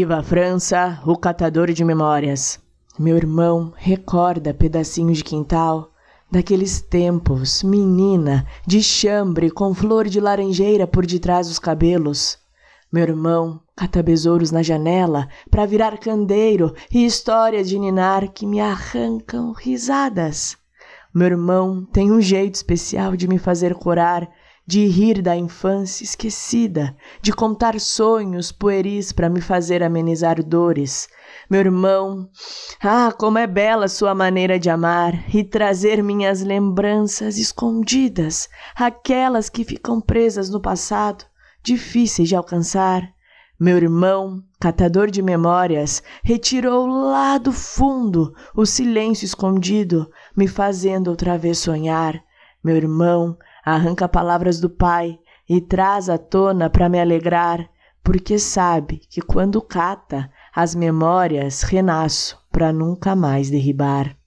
Iva França, o catador de memórias. Meu irmão recorda pedacinhos de quintal daqueles tempos, menina, de chambre com flor de laranjeira por detrás dos cabelos. Meu irmão cata besouros na janela para virar candeiro e histórias de ninar que me arrancam risadas. Meu irmão tem um jeito especial de me fazer corar de rir da infância esquecida, de contar sonhos pueris para me fazer amenizar dores. Meu irmão, ah, como é bela sua maneira de amar e trazer minhas lembranças escondidas, aquelas que ficam presas no passado, difíceis de alcançar. Meu irmão, catador de memórias, retirou lá do fundo o silêncio escondido, me fazendo outra vez sonhar. Meu irmão, arranca palavras do Pai e traz à tona para me alegrar, porque sabe que quando cata as memórias renasço para nunca mais derribar.